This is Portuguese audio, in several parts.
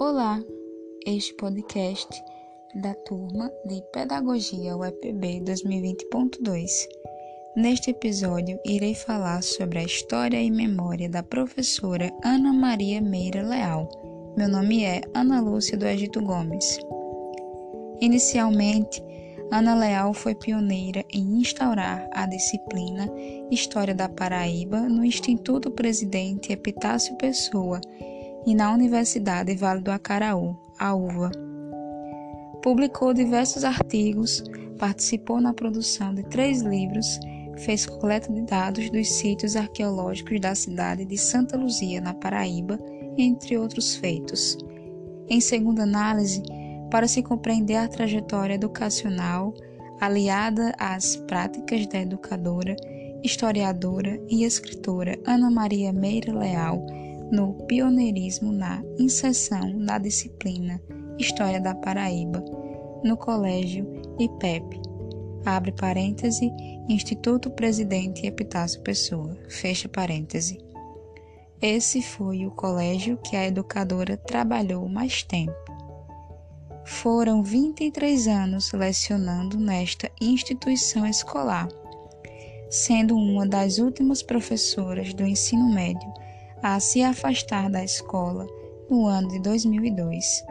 Olá, este podcast da turma de Pedagogia UEPB 2020.2. Neste episódio, irei falar sobre a história e memória da professora Ana Maria Meira Leal. Meu nome é Ana Lúcia do Egito Gomes. Inicialmente, Ana Leal foi pioneira em instaurar a disciplina História da Paraíba no Instituto Presidente Epitácio Pessoa e na Universidade Vale do Acaraú, a UVA. Publicou diversos artigos, participou na produção de três livros, fez coleta de dados dos sítios arqueológicos da cidade de Santa Luzia, na Paraíba, entre outros feitos. Em segunda análise, para se compreender a trajetória educacional aliada às práticas da educadora, historiadora e escritora Ana Maria Meira Leal, no pioneirismo na inserção da disciplina História da Paraíba no Colégio IPEP. Abre parêntese, Instituto Presidente Epitácio Pessoa. Fecha parêntese. Esse foi o colégio que a educadora trabalhou mais tempo. Foram 23 anos lecionando nesta instituição escolar, sendo uma das últimas professoras do ensino médio a se afastar da escola no ano de 2002,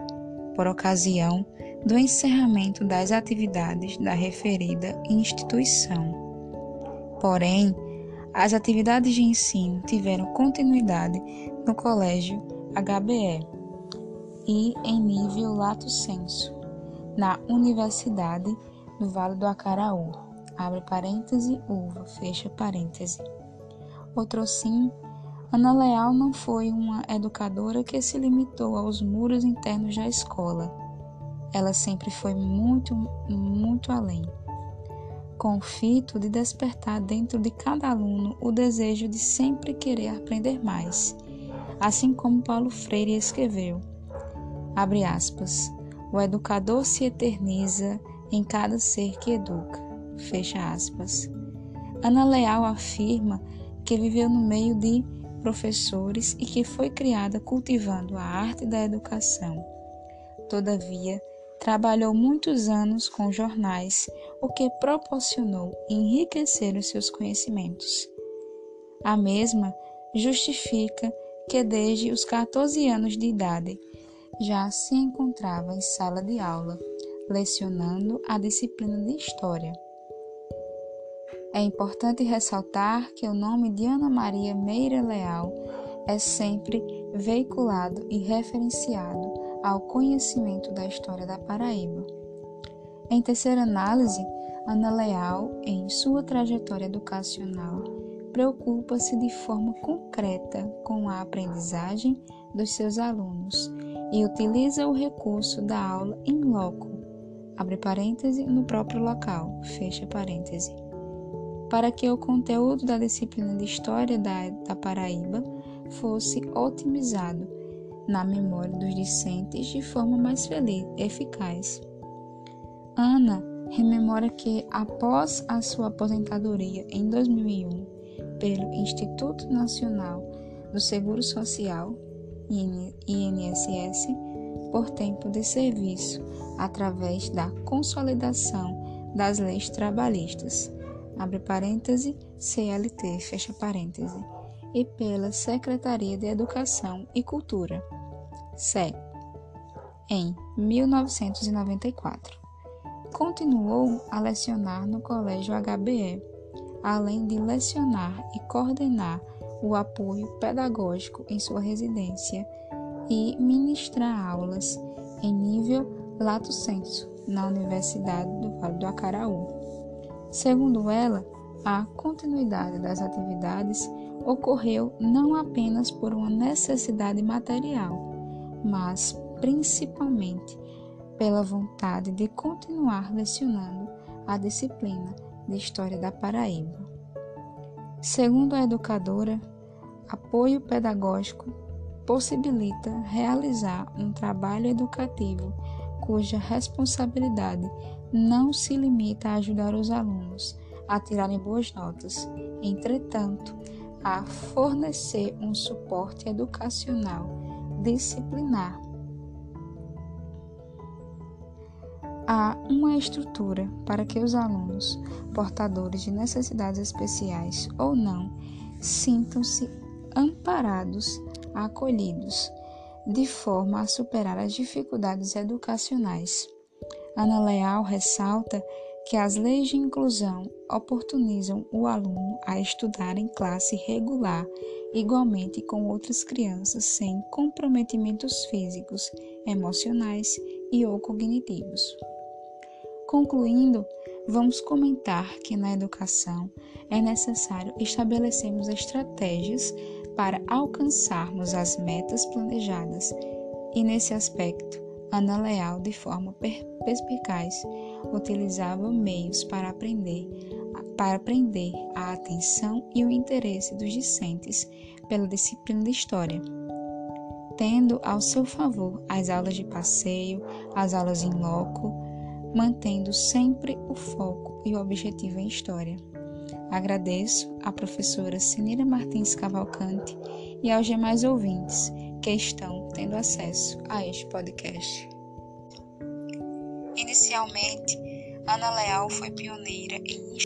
por ocasião do encerramento das atividades da referida instituição. Porém, as atividades de ensino tiveram continuidade no Colégio HBE e em nível lato sensu, na Universidade do Vale do Acaraú. Abre parêntese, uva, fecha parêntese. Outro sim, Ana Leal não foi uma educadora que se limitou aos muros internos da escola. Ela sempre foi muito, muito além. Com o fito de despertar dentro de cada aluno o desejo de sempre querer aprender mais, assim como Paulo Freire escreveu Abre aspas. O educador se eterniza em cada ser que educa. Fecha aspas. Ana Leal afirma que viveu no meio de professores e que foi criada cultivando a arte da educação. Todavia, trabalhou muitos anos com jornais, o que proporcionou enriquecer os seus conhecimentos. A mesma justifica que desde os 14 anos de idade já se encontrava em sala de aula, lecionando a disciplina de História. É importante ressaltar que o nome de Ana Maria Meira Leal é sempre veiculado e referenciado ao conhecimento da história da Paraíba. Em terceira análise, Ana Leal, em sua trajetória educacional, preocupa-se de forma concreta com a aprendizagem dos seus alunos e utiliza o recurso da aula em loco, abre parêntese, no próprio local, fecha parêntese, para que o conteúdo da disciplina de História da, da Paraíba fosse otimizado na memória dos discentes de forma mais feliz, eficaz. Ana rememora que, após a sua aposentadoria em 2001 pelo Instituto Nacional do Seguro Social, INSS por tempo de serviço através da consolidação das leis trabalhistas, abre parêntese, CLT, fecha parêntese, e pela Secretaria de Educação e Cultura, SEC, em 1994. Continuou a lecionar no Colégio HBE, além de lecionar e coordenar o apoio pedagógico em sua residência e ministrar aulas em nível lato sensu na Universidade do Vale do Acaraú. Segundo ela, a continuidade das atividades ocorreu não apenas por uma necessidade material, mas principalmente pela vontade de continuar lecionando a disciplina de História da Paraíba. Segundo a educadora, apoio pedagógico possibilita realizar um trabalho educativo cuja responsabilidade não se limita a ajudar os alunos a tirarem boas notas, entretanto, a fornecer um suporte educacional disciplinar há uma estrutura para que os alunos, portadores de necessidades especiais ou não, sintam-se amparados, acolhidos, de forma a superar as dificuldades educacionais. Ana Leal ressalta que as leis de inclusão oportunizam o aluno a estudar em classe regular, igualmente com outras crianças, sem comprometimentos físicos, emocionais e ou cognitivos. Concluindo, vamos comentar que na educação é necessário estabelecermos estratégias para alcançarmos as metas planejadas, e nesse aspecto, Ana Leal, de forma perspicaz, utilizava meios para aprender, para aprender a atenção e o interesse dos discentes pela disciplina de História, tendo ao seu favor as aulas de passeio, as aulas em loco, mantendo sempre o foco e o objetivo em História. Agradeço à professora Sinira Martins Cavalcante e aos demais ouvintes que estão tendo acesso a este podcast. Inicialmente, Ana Leal foi pioneira em